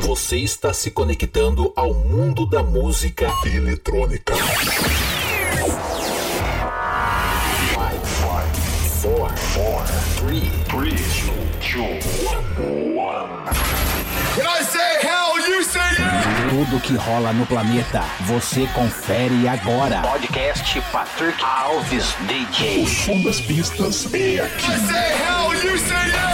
Você está se conectando ao mundo da música eletrônica. 5, 4, 3, 2, 1. I say hell, you say yeah! Tudo que rola no planeta, você confere agora. Podcast Patrick Alves DJ. O som das pistas é aqui. I say hell, you say yeah!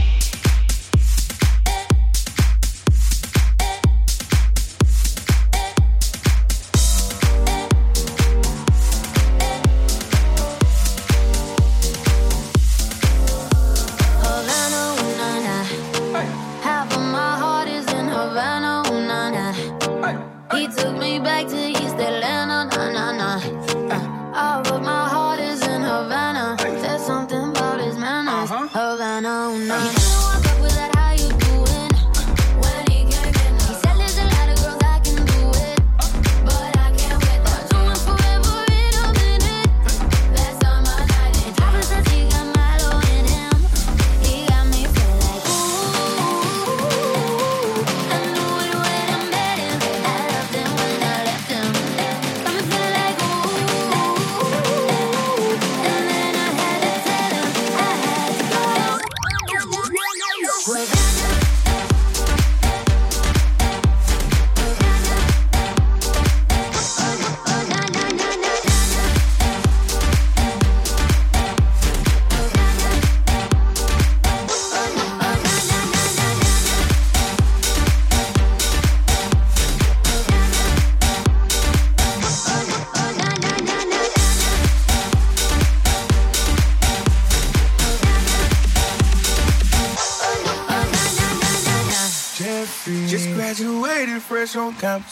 broke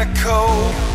chemical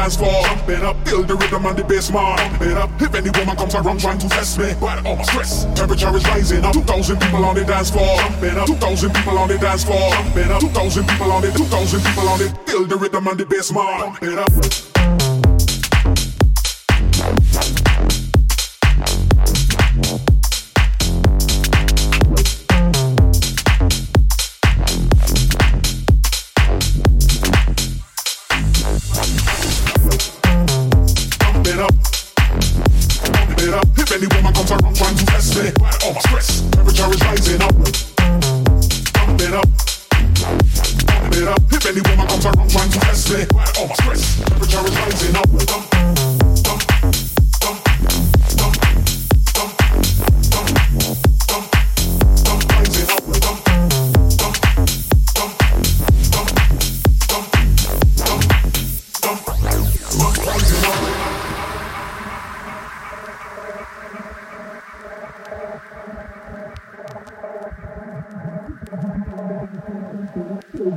dance floor. Jump it up, feel the rhythm and the bass man. Pump it up. If any woman comes around trying to test me, but all my stress. Temperature is rising up. 2,000 people on the dance floor. Jump it up. 2,000 people on the dance floor. Jump it up. 2,000 people on the 2,000 people on the feel the rhythm and the bass man. Pump it up.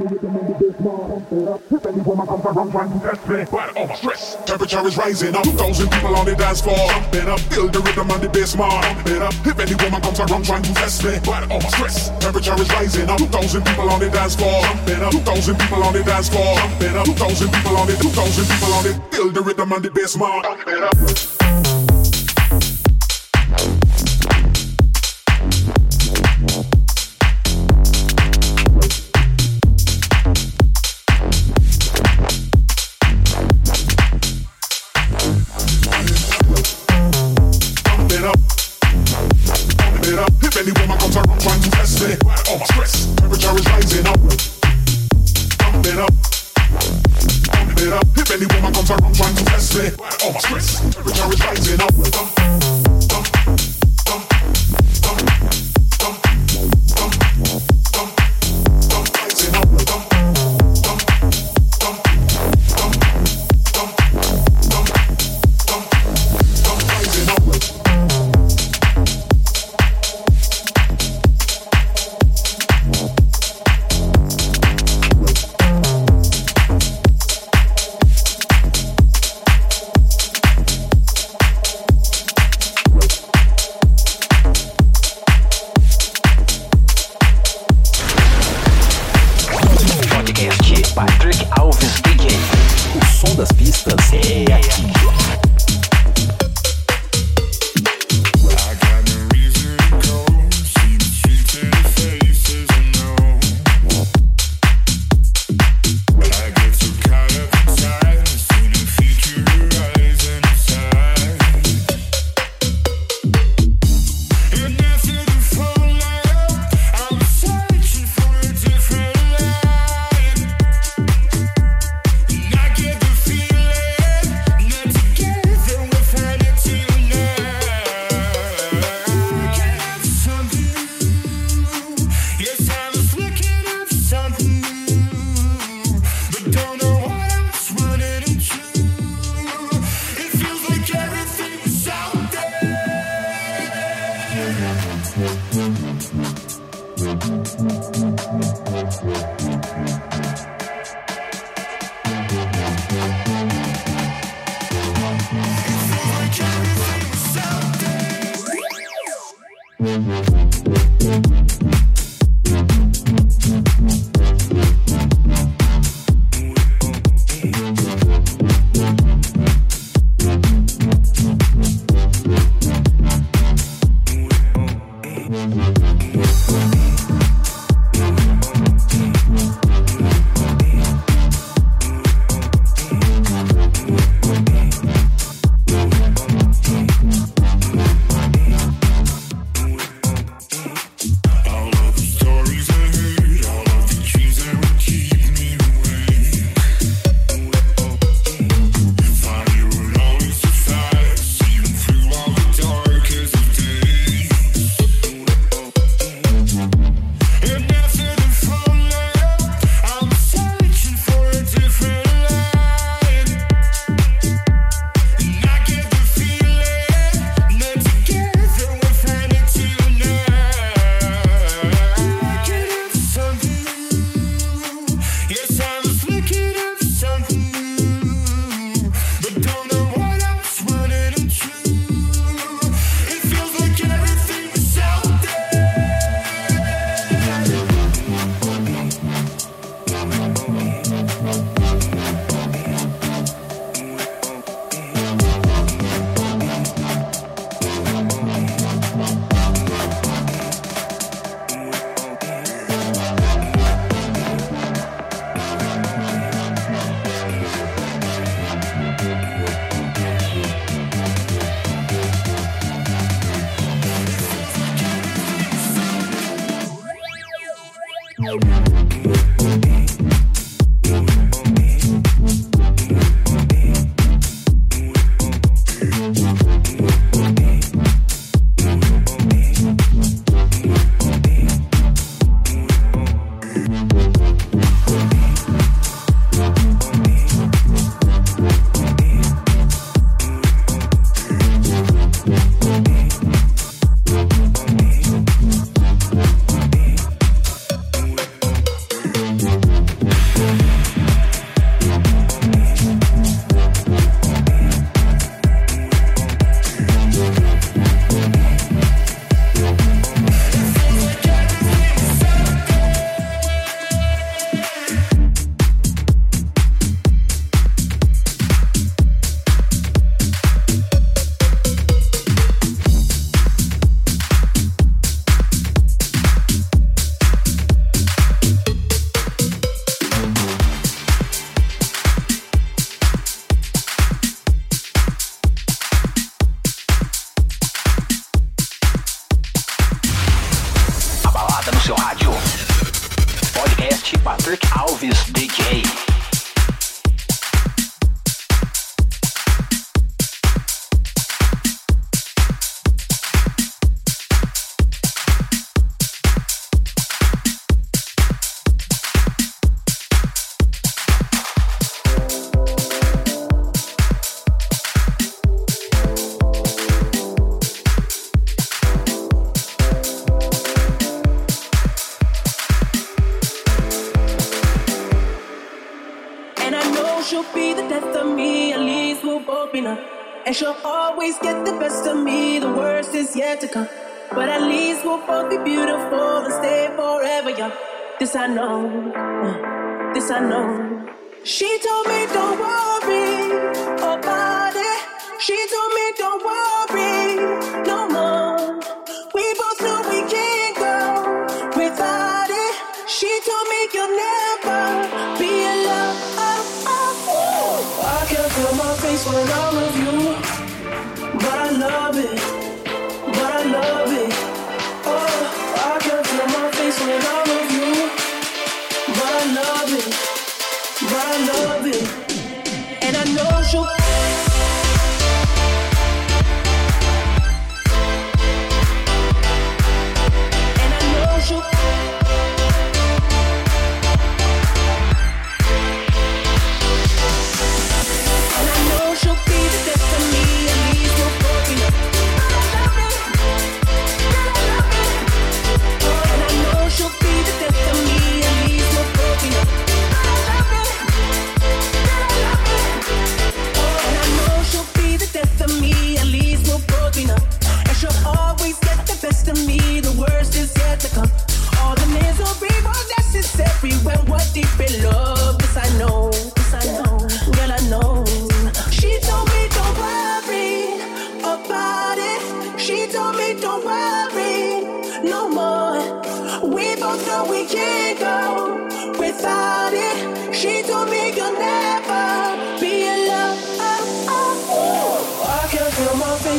If comes trying to test me, but all stress, temperature is rising up. Two thousand people on the dance floor, jumping up, feel the rhythm and the bass line. Jumping up. If any woman comes around trying to test me, but all my stress, temperature is rising up. Two thousand people on the dance floor, jumping up. Two thousand people on the dance floor, jumping up. Two thousand people on it, two thousand people on it, feel the rhythm and the bass line. Jumping up. seu rádio. Podcast Patrick Alves DJ. This I know. Uh, this I know. She told me don't worry about it. She told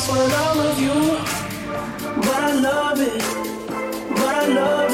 for I'm you. But I love it. But I love it.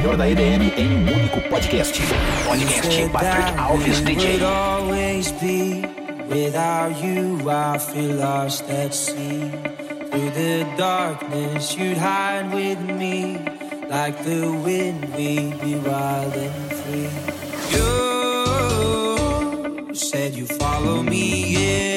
melhor da EDM em um único podcast. Podcast Patrick Alves DJ. Without you, I feel lost at sea. Through the darkness, you'd hide with me. Like the wind, we'd be wild and free. You said you follow me, yeah.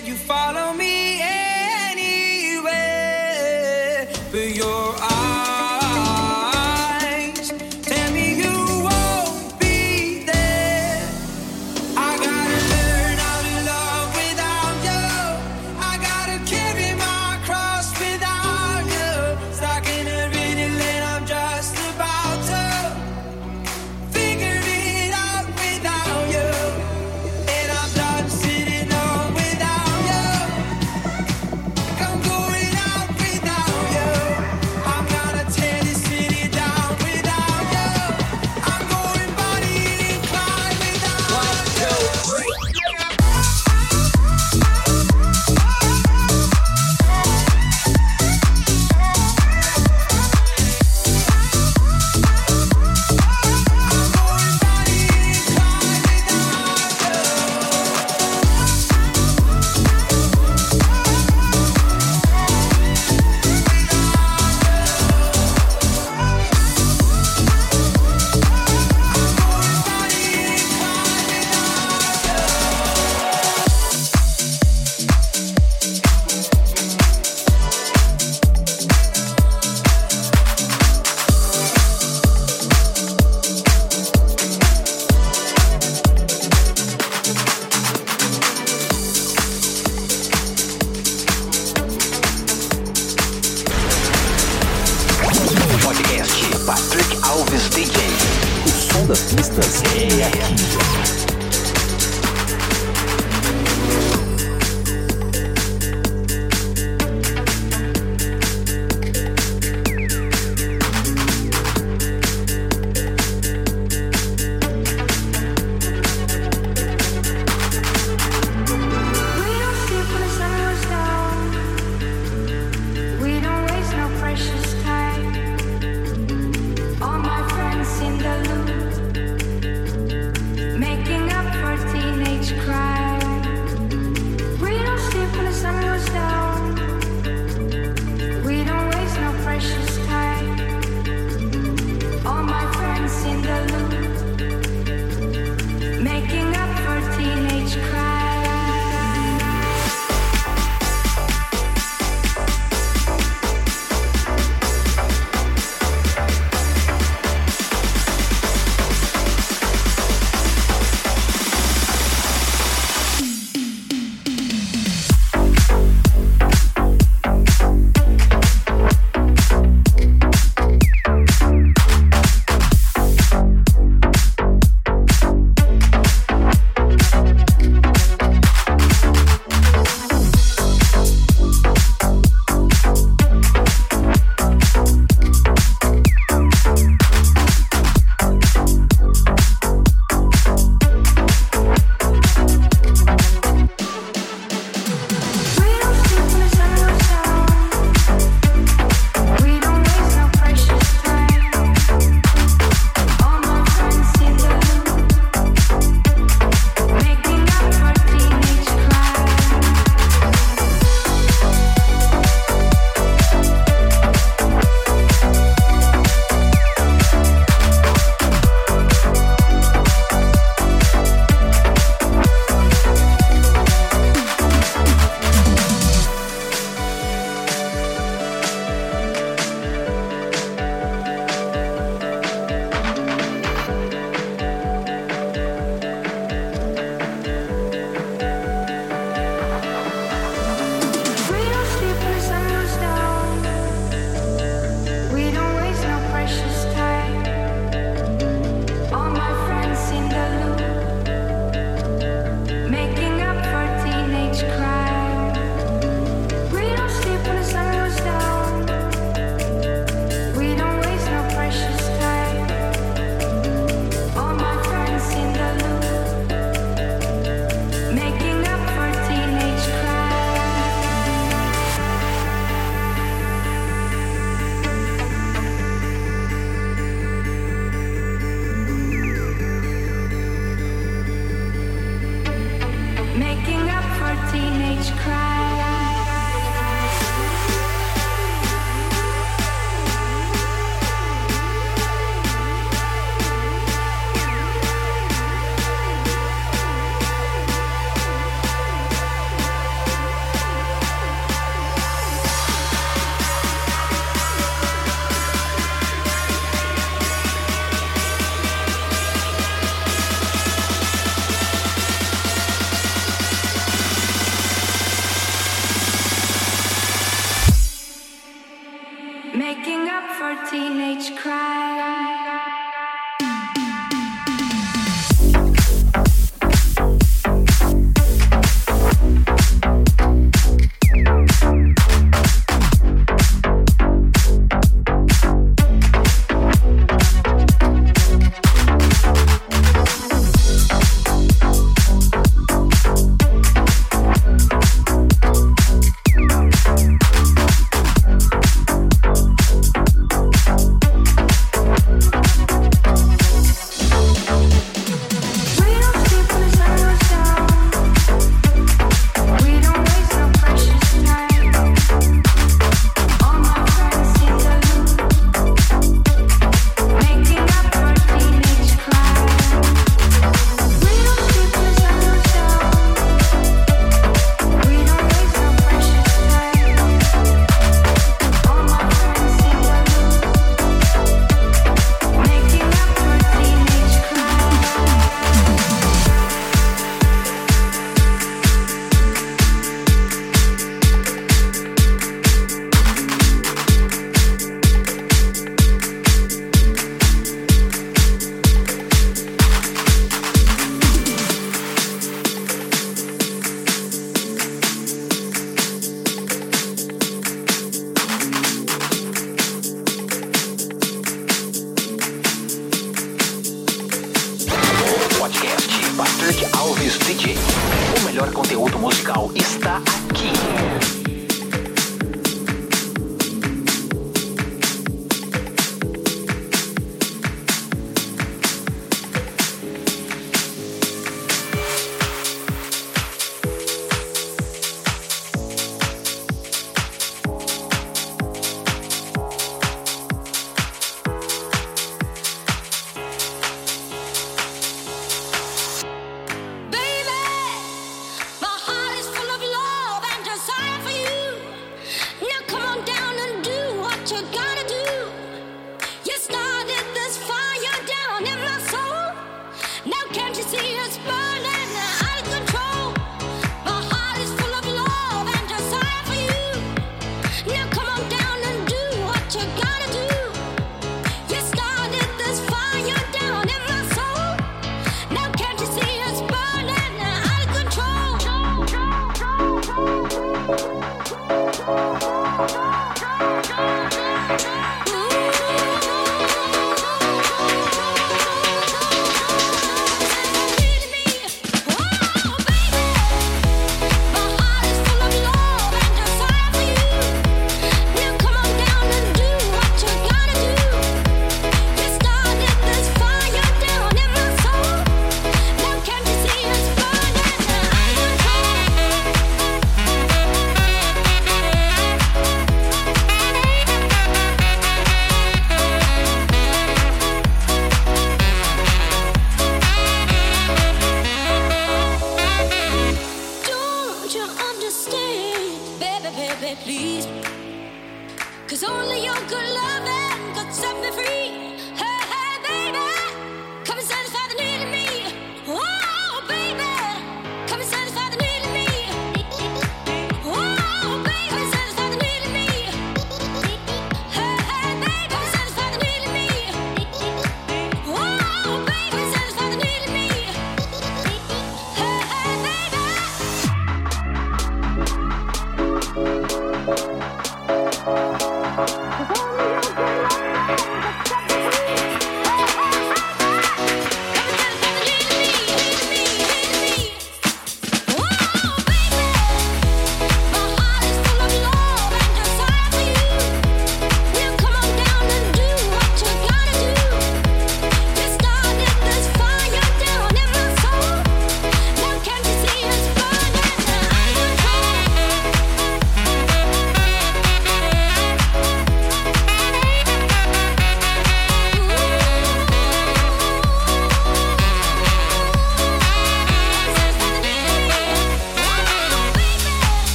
said you follow.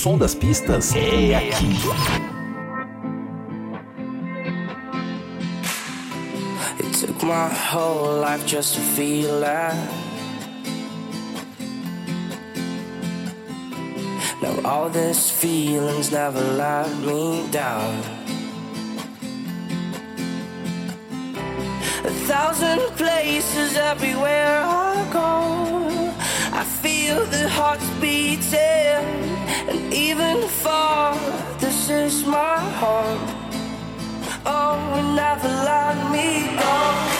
som das pistas é aqui. It took my whole life just to feel that. Now all these feelings never let me down. A thousand places everywhere I go. I feel the hearts beating, and even far, this is my home. Oh, never let me go.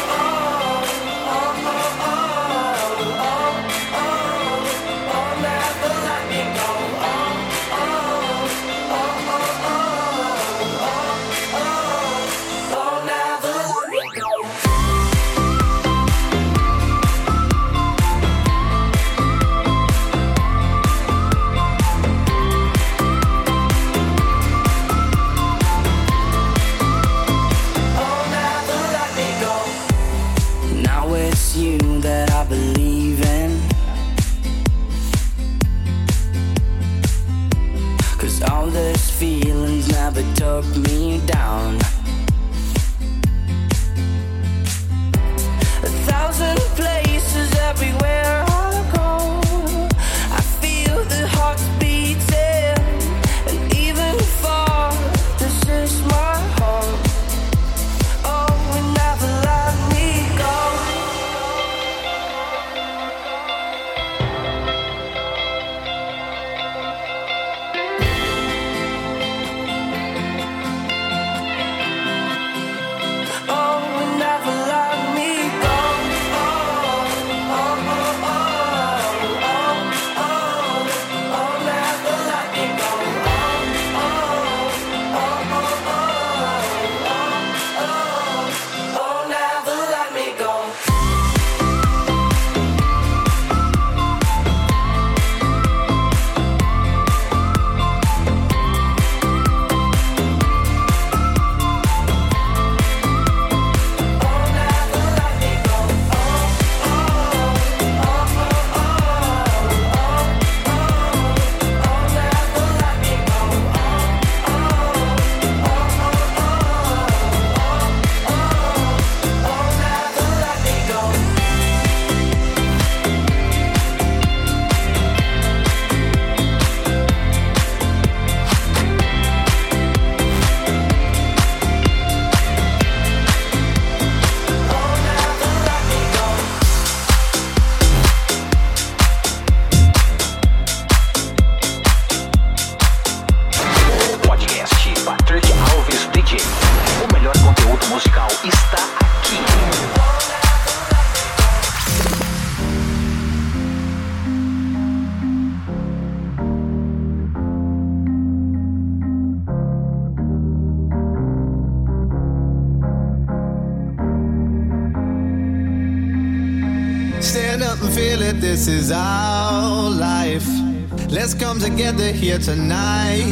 Tonight.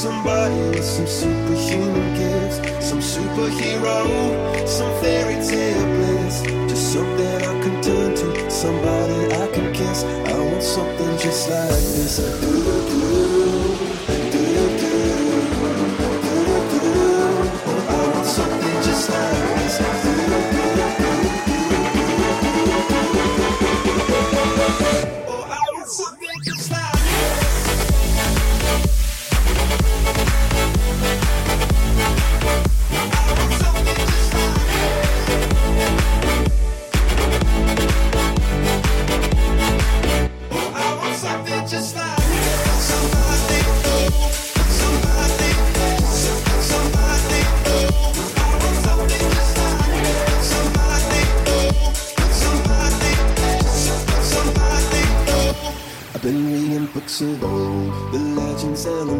Somebody with some superhuman gifts, some superhero, some fairy tale bliss. Just something I can turn to, somebody I can kiss. I want something just like this.